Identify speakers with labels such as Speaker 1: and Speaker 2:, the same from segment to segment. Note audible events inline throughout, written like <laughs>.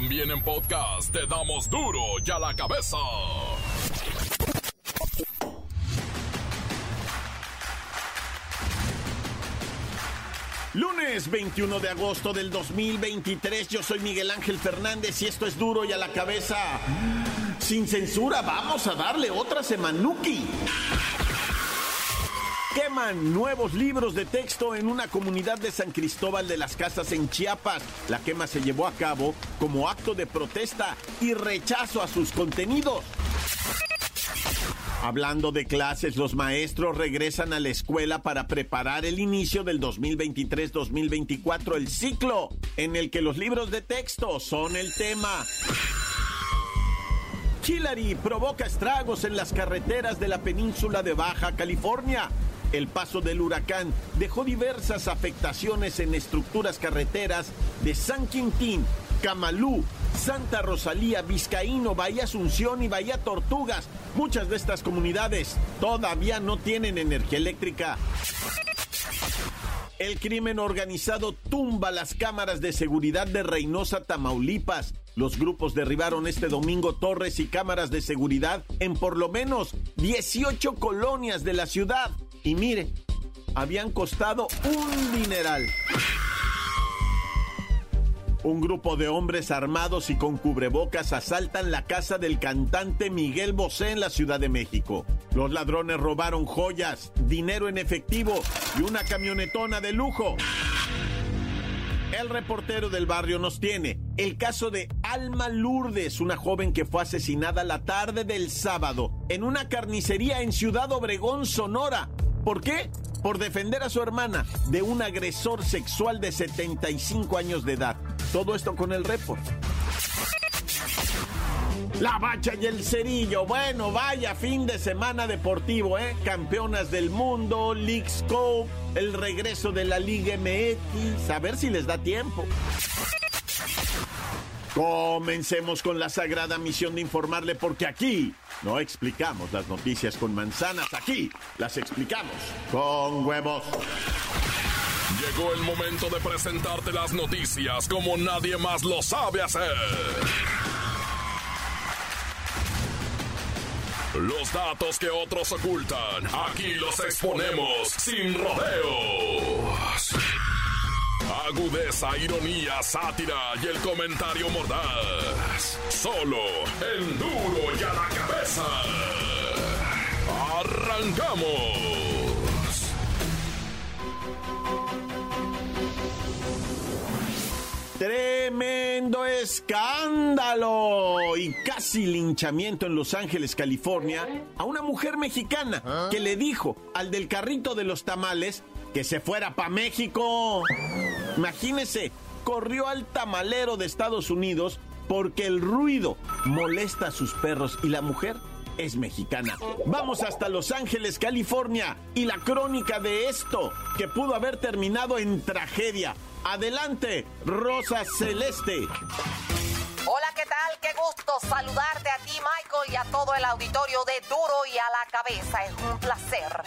Speaker 1: También en podcast te damos duro y a la cabeza.
Speaker 2: Lunes 21 de agosto del 2023, yo soy Miguel Ángel Fernández y esto es duro y a la cabeza. Sin censura, vamos a darle otra semanuki. Queman nuevos libros de texto en una comunidad de San Cristóbal de las Casas en Chiapas. La quema se llevó a cabo como acto de protesta y rechazo a sus contenidos. Hablando de clases, los maestros regresan a la escuela para preparar el inicio del 2023-2024, el ciclo en el que los libros de texto son el tema. Hillary provoca estragos en las carreteras de la península de Baja California. El paso del huracán dejó diversas afectaciones en estructuras carreteras de San Quintín, Camalú, Santa Rosalía, Vizcaíno, Bahía Asunción y Bahía Tortugas. Muchas de estas comunidades todavía no tienen energía eléctrica. El crimen organizado tumba las cámaras de seguridad de Reynosa, Tamaulipas. Los grupos derribaron este domingo torres y cámaras de seguridad en por lo menos 18 colonias de la ciudad. Y mire, habían costado un dineral. Un grupo de hombres armados y con cubrebocas asaltan la casa del cantante Miguel Bosé en la Ciudad de México. Los ladrones robaron joyas, dinero en efectivo y una camionetona de lujo. El reportero del barrio nos tiene el caso de Alma Lourdes, una joven que fue asesinada la tarde del sábado en una carnicería en Ciudad Obregón, Sonora. ¿Por qué? Por defender a su hermana de un agresor sexual de 75 años de edad. Todo esto con el report. La bacha y el cerillo. Bueno, vaya fin de semana deportivo, ¿eh? Campeonas del mundo, League Scope, el regreso de la Liga MX. A ver si les da tiempo. Comencemos con la sagrada misión de informarle porque aquí no explicamos las noticias con manzanas, aquí las explicamos con huevos.
Speaker 1: Llegó el momento de presentarte las noticias como nadie más lo sabe hacer. Los datos que otros ocultan, aquí los exponemos sin rodeos. Agudeza, ironía, sátira y el comentario mordaz. Solo el duro y a la cabeza. ¡Arrancamos!
Speaker 2: Tremendo escándalo y casi linchamiento en Los Ángeles, California, a una mujer mexicana que le dijo al del carrito de los tamales que se fuera para México. Imagínese, corrió al tamalero de Estados Unidos porque el ruido molesta a sus perros y la mujer es mexicana. Vamos hasta Los Ángeles, California y la crónica de esto que pudo haber terminado en tragedia. Adelante, Rosa Celeste.
Speaker 3: Hola, ¿qué tal? Qué gusto saludarte a ti, Michael, y a todo el auditorio de Duro y a la cabeza. Es un placer.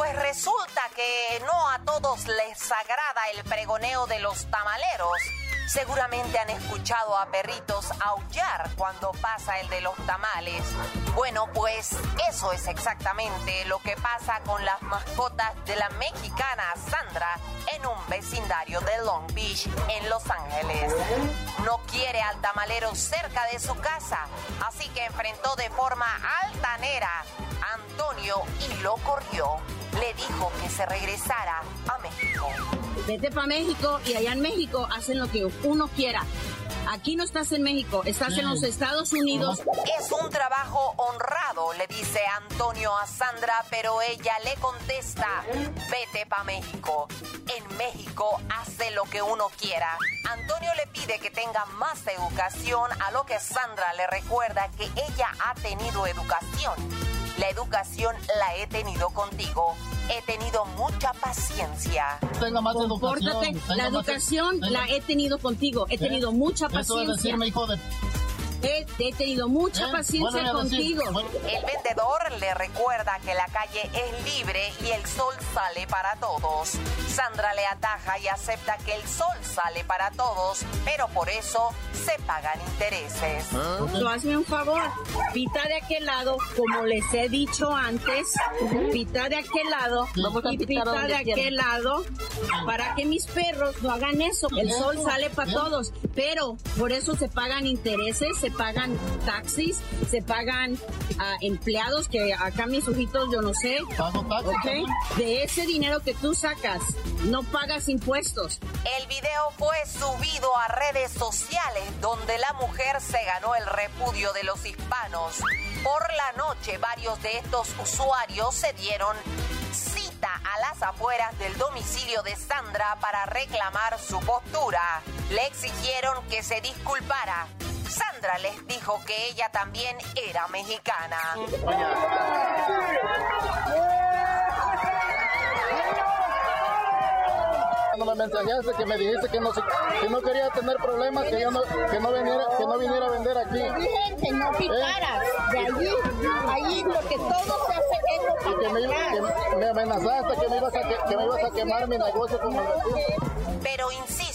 Speaker 3: Pues resulta que no a todos les agrada el pregoneo de los tamaleros. Seguramente han escuchado a perritos aullar cuando pasa el de los tamales. Bueno, pues eso es exactamente lo que pasa con las mascotas de la mexicana Sandra en un vecindario de Long Beach, en Los Ángeles. No quiere al tamalero cerca de su casa, así que enfrentó de forma altanera a Antonio y lo corrió. Le dijo que se regresara a México.
Speaker 4: Vete para México y allá en México hacen lo que uno quiera. Aquí no estás en México, estás en los Estados Unidos.
Speaker 3: Es un trabajo honrado, le dice Antonio a Sandra, pero ella le contesta, vete pa' México. En México hace lo que uno quiera. Antonio le pide que tenga más educación, a lo que Sandra le recuerda que ella ha tenido educación. La educación la he tenido contigo. He tenido mucha paciencia.
Speaker 5: Tenga más
Speaker 4: Compórtate.
Speaker 5: educación. tenga
Speaker 4: La
Speaker 5: más-
Speaker 4: educación la he tenido contigo. He tenido mucha
Speaker 5: Eso es
Speaker 4: paciencia.
Speaker 5: decirme, hijo de...
Speaker 4: He, tenido mucha ¿Eh? paciencia contigo.
Speaker 3: El vendedor le recuerda que la calle es libre y el sol sale para todos. Sandra le ataja y acepta que el sol sale para todos, pero por eso se pagan intereses.
Speaker 4: ¿Ah? hazme un favor, pita de aquel lado, como les he dicho antes, pita de aquel lado y pita de aquel lado para que mis perros no hagan eso. El sol sale para todos, pero por eso se pagan intereses, se pagan taxis, se pagan a empleados que acá mis ojitos yo no sé. De ese dinero que tú sacas, no pagas impuestos.
Speaker 3: El video fue subido a redes sociales donde la mujer se ganó el repudio de los hispanos. Por la noche varios de estos usuarios se dieron cita a las afueras del domicilio de Sandra para reclamar su postura. Le exigieron que se disculpara. Sandra les dijo que ella también era mexicana
Speaker 5: me mensajeaste que me dijiste que no, que no quería tener problemas, que yo no, que no viniera, que no viniera a vender aquí.
Speaker 4: Gente, no picaras. De allí, allí lo que todo se hace es lo
Speaker 5: que, me, que me amenazaste que me ibas a, que, me ibas a quemar mi negocio como
Speaker 3: Pero insisto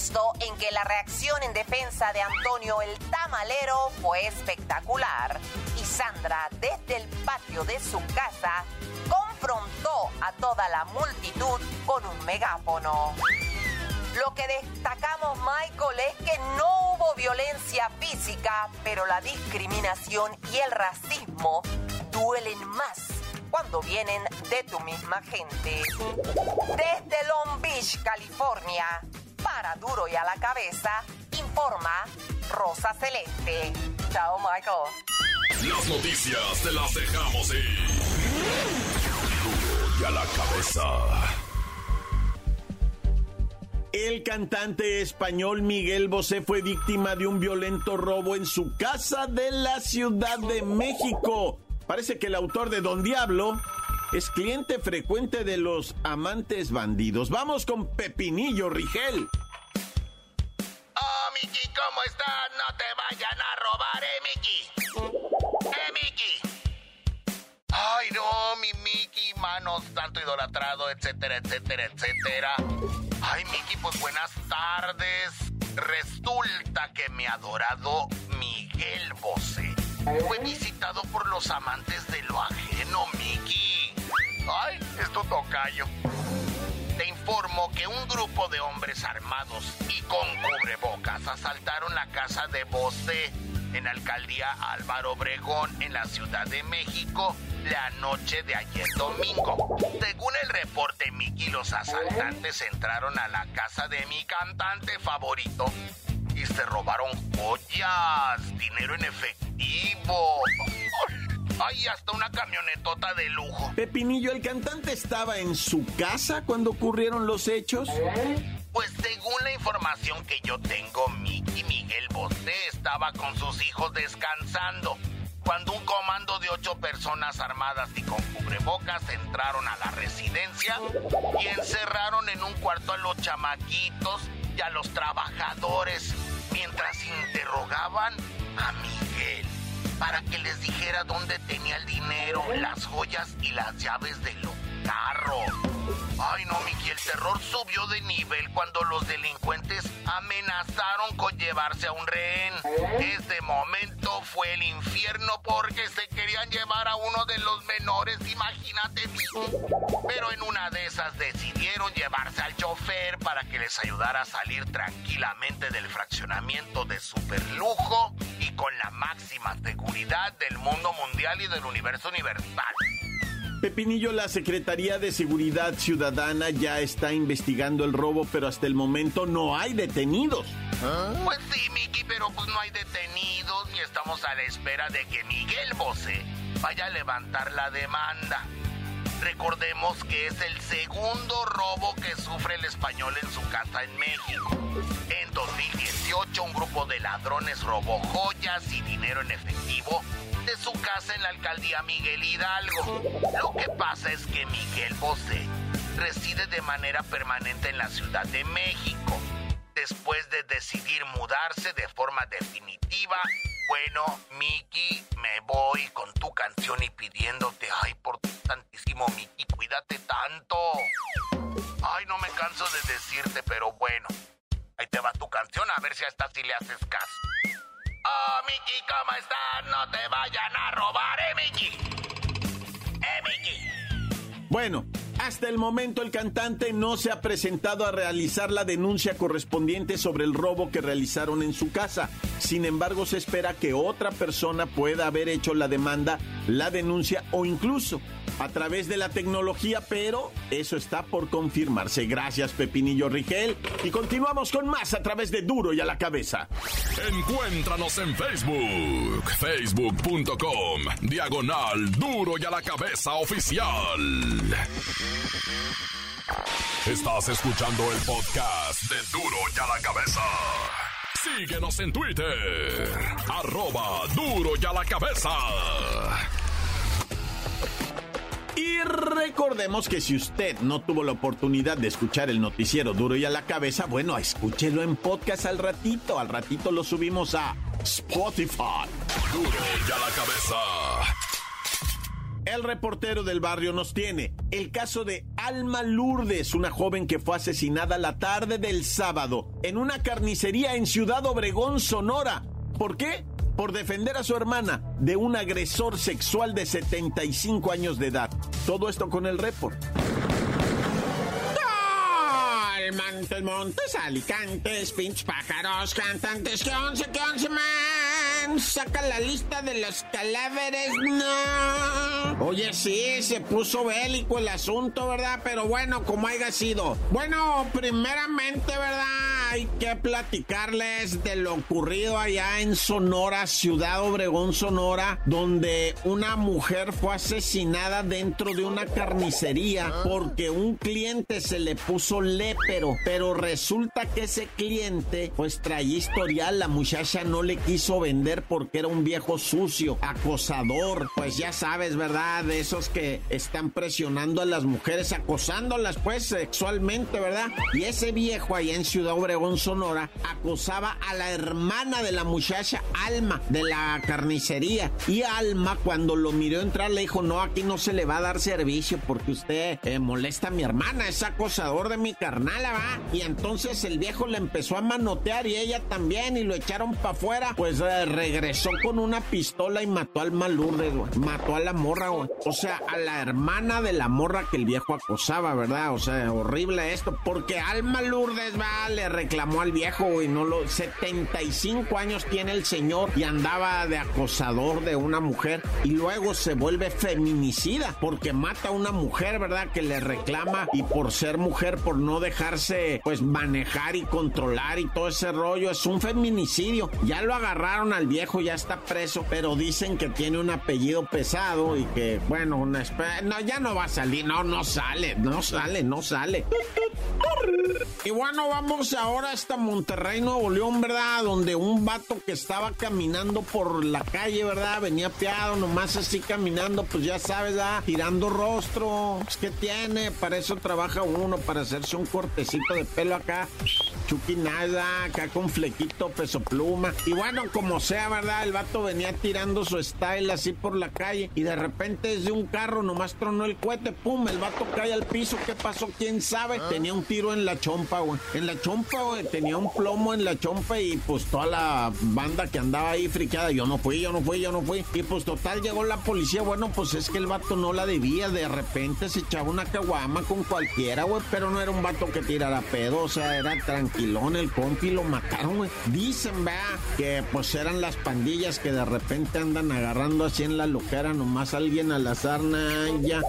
Speaker 3: que la reacción en defensa de Antonio el tamalero fue espectacular. Y Sandra, desde el patio de su casa, confrontó a toda la multitud con un megáfono. Lo que destacamos, Michael, es que no hubo violencia física, pero la discriminación y el racismo duelen más cuando vienen de tu misma gente. Desde Long Beach, California, para duro y a la cabeza, informa Rosa Celeste. Chao, Michael.
Speaker 1: Las noticias te las dejamos ir. Duro y a la cabeza.
Speaker 2: El cantante español Miguel Bosé fue víctima de un violento robo en su casa de la Ciudad de México. Parece que el autor de Don Diablo es cliente frecuente de los amantes bandidos. Vamos con Pepinillo Rigel.
Speaker 6: Miki, ¿cómo estás? No te vayan a robar, eh, Miki. Eh, Miki. Ay, no, mi Miki, manos, tanto idolatrado, etcétera, etcétera, etcétera. Ay, Miki, pues buenas tardes. Resulta que mi adorado Miguel Bosé fue visitado por los amantes de lo ajeno, Miki. Ay, es tu tocayo. Te informo que un grupo de hombres armados y con cubrebocas asaltaron la casa de Bosé en la alcaldía Álvaro Obregón en la Ciudad de México la noche de ayer domingo. Según el reporte, Miki, los asaltantes entraron a la casa de mi cantante favorito y se robaron joyas, dinero en efectivo. Ay, hasta una camionetota de lujo.
Speaker 2: Pepinillo, ¿el cantante estaba en su casa cuando ocurrieron los hechos?
Speaker 6: Pues según la información que yo tengo, Miki Miguel Bosé estaba con sus hijos descansando cuando un comando de ocho personas armadas y con cubrebocas entraron a la residencia y encerraron en un cuarto a los chamaquitos y a los trabajadores mientras interrogaban a Miguel para que les dijera dónde tenía el dinero, las joyas y las llaves de los carros. Ay, no, Miki, el terror subió de nivel cuando los delincuentes amenazaron con llevarse a un rehén. Este momento fue el infierno porque se querían llevar a uno de los menores, imagínate, Miki. Pero en una de esas decidieron llevarse al chofer para que les ayudara a salir tranquilamente del fraccionamiento de superlujo y con la máxima seguridad del mundo mundial y del universo universal.
Speaker 2: Pepinillo, la Secretaría de Seguridad Ciudadana ya está investigando el robo, pero hasta el momento no hay detenidos.
Speaker 6: Pues sí, Miki, pero pues no hay detenidos y estamos a la espera de que Miguel Bosé vaya a levantar la demanda. Recordemos que es el segundo robo que sufre el español en su casa en México. En 2018 un grupo de ladrones robó joyas y dinero en efectivo de su casa en la alcaldía Miguel Hidalgo. Lo que pasa es que Miguel Bosé reside de manera permanente en la Ciudad de México. Después de decidir mudarse de forma definitiva, bueno, Miki, me voy con tu canción y pidiéndote, ay, por tantísimo, Miki, cuídate tanto. Ay, no me canso de decirte, pero bueno. Ahí te va tu canción, a ver si a esta sí le haces caso. Oh, Miki, ¿cómo estás? No te vayan a robar, eh, Miki. Eh, Miki.
Speaker 2: Bueno, hasta el momento el cantante no se ha presentado a realizar la denuncia correspondiente sobre el robo que realizaron en su casa. Sin embargo, se espera que otra persona pueda haber hecho la demanda, la denuncia o incluso a través de la tecnología, pero eso está por confirmarse. Gracias, Pepinillo Rigel. Y continuamos con más a través de Duro y a la cabeza.
Speaker 1: Encuéntranos en Facebook, facebook.com, diagonal Duro y a la cabeza oficial. Estás escuchando el podcast de Duro y a la cabeza. Síguenos en Twitter, arroba Duro y a la cabeza.
Speaker 2: Y recordemos que si usted no tuvo la oportunidad de escuchar el noticiero duro y a la cabeza, bueno, escúchelo en podcast al ratito. Al ratito lo subimos a Spotify.
Speaker 1: Duro y a la cabeza.
Speaker 2: El reportero del barrio nos tiene el caso de Alma Lourdes, una joven que fue asesinada la tarde del sábado en una carnicería en Ciudad Obregón, Sonora. ¿Por qué? por defender a su hermana de un agresor sexual de 75 años de edad. Todo esto con el report.
Speaker 7: Montes, montes, alicantes, pinch pájaros, cantantes, que once, once, Saca la lista de los cadáveres, no. Oye, sí, se puso bélico el asunto, ¿verdad? Pero bueno, como haya sido. Bueno, primeramente, ¿verdad? Hay que platicarles de lo ocurrido allá en Sonora, Ciudad Obregón, Sonora, donde una mujer fue asesinada dentro de una carnicería porque un cliente se le puso lépero, pero resulta que ese cliente pues traía historial, la muchacha no le quiso vender porque era un viejo sucio, acosador, pues ya sabes, ¿verdad? De esos que están presionando a las mujeres, acosándolas pues sexualmente, ¿verdad? Y ese viejo allá en Ciudad Obregón Sonora, acosaba a la hermana de la muchacha, Alma, de la carnicería. Y Alma, cuando lo miró entrar, le dijo, no, aquí no se le va a dar servicio porque usted eh, molesta a mi hermana, es acosador de mi carnala, va. Y entonces el viejo le empezó a manotear y ella también, y lo echaron para afuera. Pues eh, regresó con una pistola y mató al malurde, Mató a la morra, güey. O sea, a la hermana de la morra que el viejo acosaba, ¿verdad? O sea, horrible esto, porque Alma Lourdes, va, le reclamó reclamó al viejo, y no lo... 75 años tiene el señor y andaba de acosador de una mujer y luego se vuelve feminicida porque mata a una mujer, ¿verdad? Que le reclama y por ser mujer, por no dejarse pues manejar y controlar y todo ese rollo, es un feminicidio. Ya lo agarraron al viejo, ya está preso, pero dicen que tiene un apellido pesado y que, bueno, una no, ya no va a salir, no, no sale, no sale, no sale. Y bueno, vamos ahora hasta Monterrey, Nuevo León, ¿verdad? Donde un vato que estaba caminando por la calle, ¿verdad? Venía piado, nomás así caminando, pues ya sabes, ¿verdad? Tirando rostro. Que tiene, para eso trabaja uno, para hacerse un cortecito de pelo acá. Chucky nada, acá con flequito, peso pluma. Y bueno, como sea, ¿verdad? El vato venía tirando su style así por la calle y de repente desde un carro nomás tronó el cohete, pum, el vato cae al piso. ¿Qué pasó? ¿Quién sabe? Tenía un tiro en la chompa, güey. En la chompa, güey tenía un plomo en la chompa y pues toda la banda que andaba ahí friqueada, yo no fui, yo no fui, yo no fui. Y pues total llegó la policía, bueno, pues es que el vato no la debía, de repente se echaba una caguama con cualquiera, güey, pero no era un vato que tirara pedo, o sea, era tranquilón el compi, lo mataron, güey. Dicen, vea, que pues eran las pandillas que de repente andan agarrando así en la loquera nomás alguien a la sarna, ya.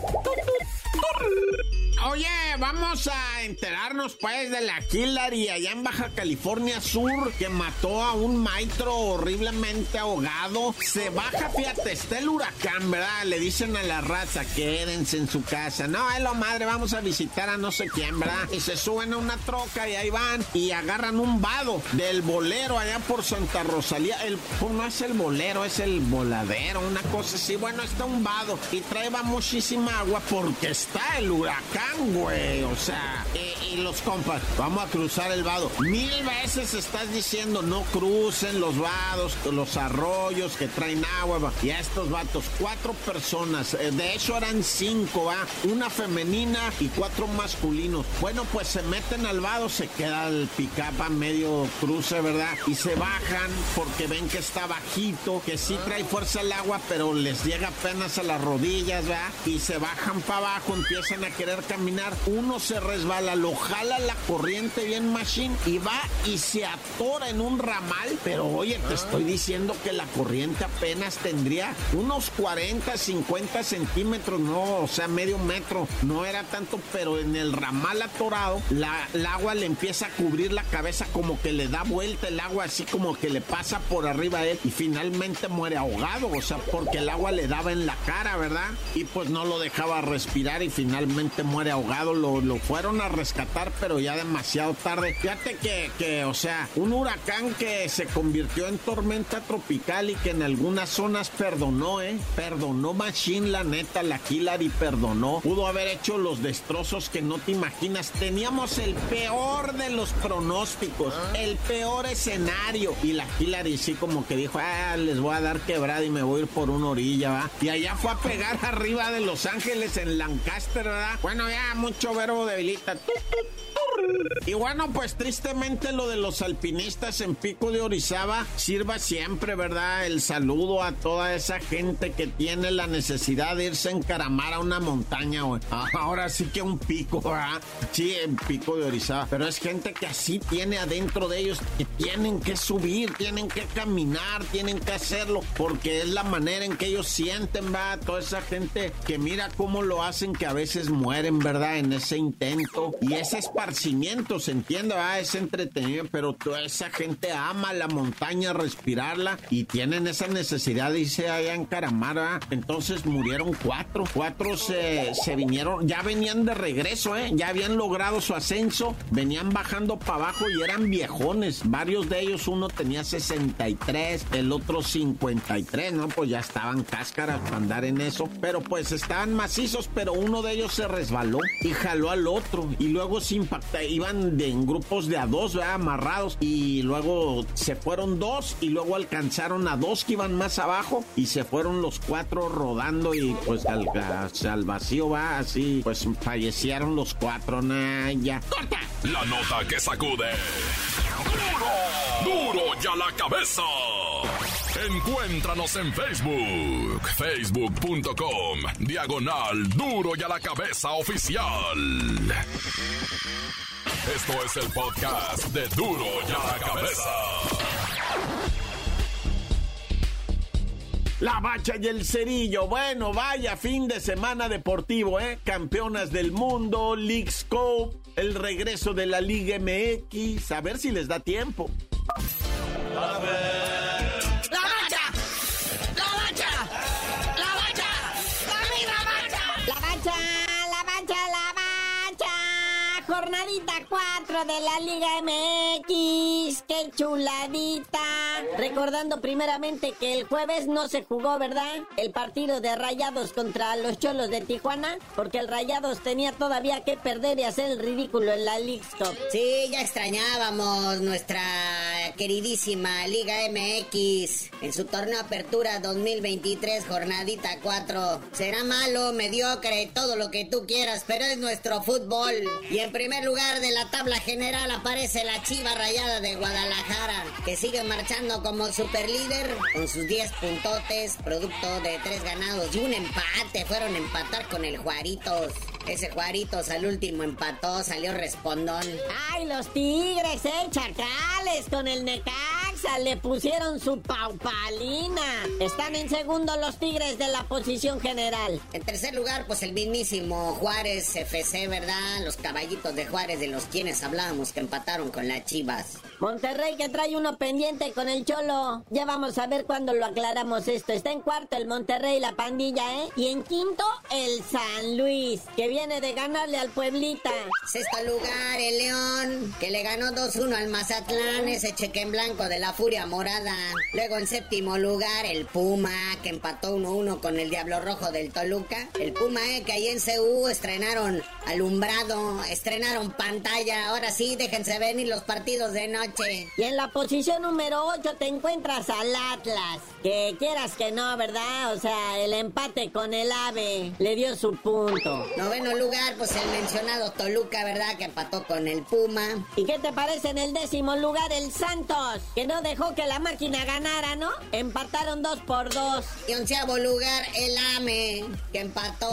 Speaker 7: Oye, vamos a enterarnos pues de la Hillary allá en Baja California Sur que mató a un maestro horriblemente ahogado. Se baja, fíjate, está el huracán, ¿verdad? Le dicen a la raza, quédense en su casa. No, es lo madre, vamos a visitar a no sé quién, ¿verdad? Y se suben a una troca y ahí van y agarran un vado del bolero allá por Santa Rosalía. El, pues, no es el bolero, es el voladero, una cosa así. Bueno, está un vado y trae muchísima agua porque está el huracán, güey. O sea, y, los compas, vamos a cruzar el vado. Mil veces estás diciendo no crucen los vados, los arroyos que traen agua. Y a estos vatos, cuatro personas, eh, de hecho eran cinco, ¿va? Una femenina y cuatro masculinos. Bueno, pues se meten al vado, se queda el picapa medio cruce, ¿verdad? Y se bajan porque ven que está bajito, que sí trae fuerza el agua, pero les llega apenas a las rodillas, ¿verdad? Y se bajan para abajo, empiezan a querer caminar. Uno se resbala, lo jala la corriente bien machine y va y se atora en un ramal. Pero oye, te estoy diciendo que la corriente apenas tendría unos 40, 50 centímetros, no, o sea, medio metro. No era tanto, pero en el ramal atorado, la, el agua le empieza a cubrir la cabeza como que le da vuelta el agua, así como que le pasa por arriba a él y finalmente muere ahogado, o sea, porque el agua le daba en la cara, ¿verdad? Y pues no lo dejaba respirar y finalmente muere ahogado. Lo, lo fueron a rescatar, pero ya demasiado tarde. Fíjate que, que, o sea, un huracán que se convirtió en tormenta tropical y que en algunas zonas perdonó, ¿eh? Perdonó Machine, la neta, la Hillary perdonó. Pudo haber hecho los destrozos que no te imaginas. Teníamos el peor de los pronósticos, el peor escenario. Y la Hillary sí como que dijo, ah, les voy a dar quebrada y me voy a ir por una orilla, ¿va? Y allá fue a pegar <laughs> arriba de Los Ángeles en Lancaster, ¿verdad? Bueno, ya mucho verbo debilita. Y bueno, pues tristemente lo de los alpinistas en Pico de Orizaba sirva siempre, ¿verdad? El saludo a toda esa gente que tiene la necesidad de irse a encaramar a una montaña, güey. Ahora sí que un pico, ¿verdad? Sí, en Pico de Orizaba. Pero es gente que así tiene adentro de ellos que tienen que subir, tienen que caminar, tienen que hacerlo, porque es la manera en que ellos sienten, ¿verdad? Toda esa gente que mira cómo lo hacen, que a veces mueren, ¿verdad? En ese intento. Y ese esparcimiento, se entiende, ¿verdad? Es entretenido, pero toda esa gente ama la montaña, respirarla y tienen esa necesidad de irse allá a encaramar, ¿verdad? Entonces murieron cuatro. Cuatro se, se vinieron, ya venían de regreso, ¿eh? Ya habían logrado su ascenso, venían bajando para abajo y eran viejones. Varios de ellos, uno tenía 63, el otro 53, ¿no? Pues ya estaban cáscaras para andar en eso. Pero pues estaban macizos, pero uno de ellos se resbaló y jaló al otro. Y luego se impacta, iban en grupos de a dos, ¿verdad? Amarrados. Y luego se fueron dos y luego alcanzaron a dos que iban más abajo y se fueron los cuatro rodando y pues al, al vacío va así, pues fallecieron los cuatro, nah, ya. ¡Corta!
Speaker 1: La nota que sacude. ¡Duro! ¡Duro ya la cabeza! Encuéntranos en Facebook, facebook.com, diagonal Duro y a la cabeza oficial. Esto es el podcast de Duro y a la cabeza.
Speaker 2: La bacha y el cerillo. Bueno, vaya fin de semana deportivo, ¿eh? Campeonas del mundo, League Scope, el regreso de la Liga MX. A ver si les da tiempo.
Speaker 8: ¡La bacha! Bacha.
Speaker 4: Jornadita 4 de la Liga MX. ¡Qué chuladita! Recordando primeramente que el jueves no se jugó, ¿verdad? El partido de Rayados contra los Cholos de Tijuana, porque el Rayados tenía todavía que perder y hacer el ridículo en la League Cup.
Speaker 9: Sí, ya extrañábamos nuestra queridísima Liga MX en su torneo Apertura 2023, jornadita 4. Será malo, mediocre, todo lo que tú quieras, pero es nuestro fútbol. Y en primer lugar de la tabla general aparece la Chiva Rayada de Guadalajara, que sigue marchando como superlíder con sus 10 puntotes, producto de 3 ganados y un empate. Fueron a empatar con el Juaritos. Ese Juaritos al último empató, salió respondón.
Speaker 4: ¡Ay, los Tigres, eh! Chacales con el Necaxa le pusieron su paupalina. Están en segundo los Tigres de la posición general.
Speaker 9: En tercer lugar, pues el mismísimo Juárez FC, ¿verdad? Los caballitos de Juárez de los quienes hablábamos que empataron con las Chivas.
Speaker 4: Monterrey que trae uno pendiente con el Cholo. Ya vamos a ver cuándo lo aclaramos esto. Está en cuarto el Monterrey, la pandilla, ¿eh? Y en quinto el San Luis, que viene de ganarle al Pueblita.
Speaker 9: Sexto lugar el León, que le ganó 2-1 al Mazatlán, ese cheque en blanco de la la Furia Morada. Luego en séptimo lugar, el Puma, que empató 1-1 con el Diablo Rojo del Toluca. El Puma, eh, que ahí en CU estrenaron alumbrado, estrenaron pantalla. Ahora sí, déjense venir los partidos de noche.
Speaker 10: Y en la posición número 8 te encuentras al Atlas. Que quieras que no, ¿verdad? O sea, el empate con el AVE le dio su punto.
Speaker 9: Noveno lugar, pues el mencionado Toluca, ¿verdad? Que empató con el Puma.
Speaker 10: ¿Y qué te parece en el décimo lugar el Santos? Que no dejó que la máquina ganara, ¿no? Empataron dos por dos.
Speaker 9: Y onceavo lugar el AME, que empató.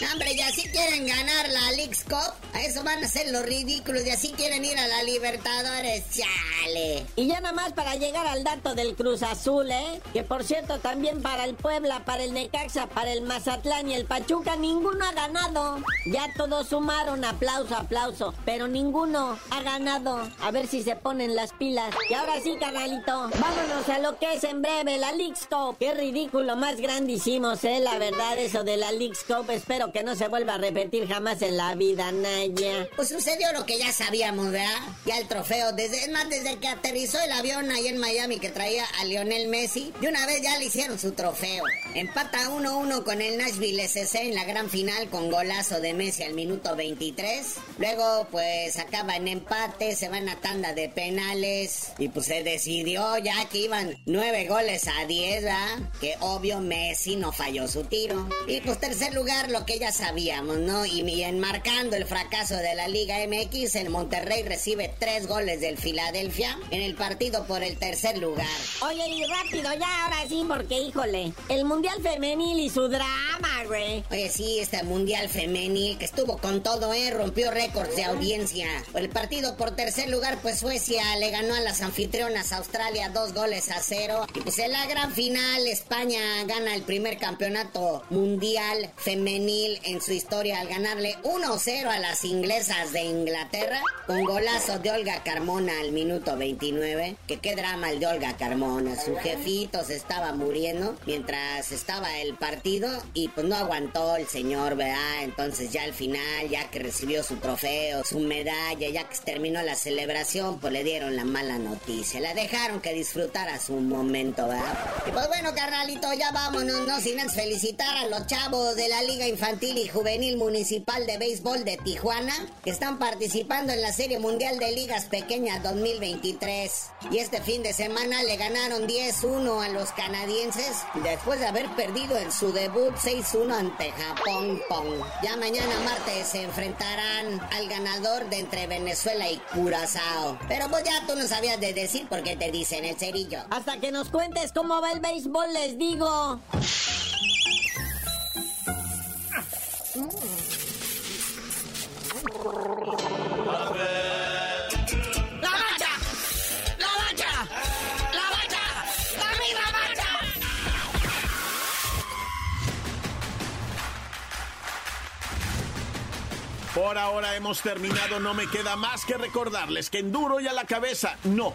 Speaker 9: No, hombre, ya si quieren ganar la League's Cup, a eso van a ser los ridículos. Y así quieren ir a la Libertadores, chale.
Speaker 10: Y ya nada más para llegar al dato del Cruz Azul, ¿eh? Que por cierto, también para el Puebla, para el Necaxa, para el Mazatlán y el Pachuca, ninguno ha ganado. Ya todos sumaron, aplauso, aplauso. Pero ninguno ha ganado. A ver si se ponen las pilas. Y ahora sí, vámonos a lo que es en breve, la League's Cup. Qué ridículo, más grandísimos, ¿eh? La verdad, eso de la League's Cup. Espero que no se vuelva a repetir jamás en la vida, Naya.
Speaker 9: Pues sucedió lo que ya sabíamos, ¿verdad? Ya el trofeo, desde, es más, desde que aterrizó el avión ahí en Miami que traía a Lionel Messi, de una vez ya le hicieron su trofeo. Empata 1-1 con el Nashville SC en la gran final con golazo de Messi al minuto 23. Luego, pues acaba en empate, se van a tanda de penales y pues se decidió ya que iban 9 goles a 10, ¿verdad? Que obvio Messi no falló su tiro. Y pues tercer lugar, lo que ya sabíamos, ¿no? Y, y enmarcando el fracaso de la Liga MX, el Monterrey recibe 3 goles del Filadelfia en el partido por el tercer lugar.
Speaker 10: Oye, y rápido, ya ahora sí, porque híjole, el Mundial Femenil y su drama, güey.
Speaker 9: Oye, sí, este Mundial Femenil que estuvo con todo, ¿eh? Rompió récords de audiencia. El partido por tercer lugar, pues Suecia le ganó a las anfitrionas Australia dos goles a cero. Y pues en la gran final, España gana el primer campeonato mundial femenil en su historia al ganarle 1-0 a las inglesas de Inglaterra con golazo de Olga Carmona al minuto 29. Que qué drama el de Olga Carmona. Su jefito se estaba muriendo mientras estaba el partido y pues no aguantó el señor, ¿verdad? Entonces ya al final, ya que recibió su trofeo, su medalla, ya que terminó la celebración, pues le dieron la mala noticia. La dejaron que disfrutara su momento, ¿verdad? Y pues bueno, carnalito, ya vámonos, no sin felicitar a los chavos de la Liga Infantil y Juvenil Municipal de Béisbol de Tijuana, que están participando en la Serie Mundial de Ligas Pequeñas 2023. Y este fin de semana le ganaron 10-1 a los canadienses después de haber perdido en su debut 6-1 ante Japón. Pong. Ya mañana martes se enfrentarán al ganador de entre Venezuela y Curazao. Pero pues ya tú no sabías de decir por qué te dicen el cerillo.
Speaker 10: Hasta que nos cuentes cómo va el béisbol, les digo.
Speaker 8: ¡La mancha! ¡La mancha! ¡La mancha! ¡La misma mancha!
Speaker 2: Por ahora hemos terminado, no me queda más que recordarles que en duro y a la cabeza, no,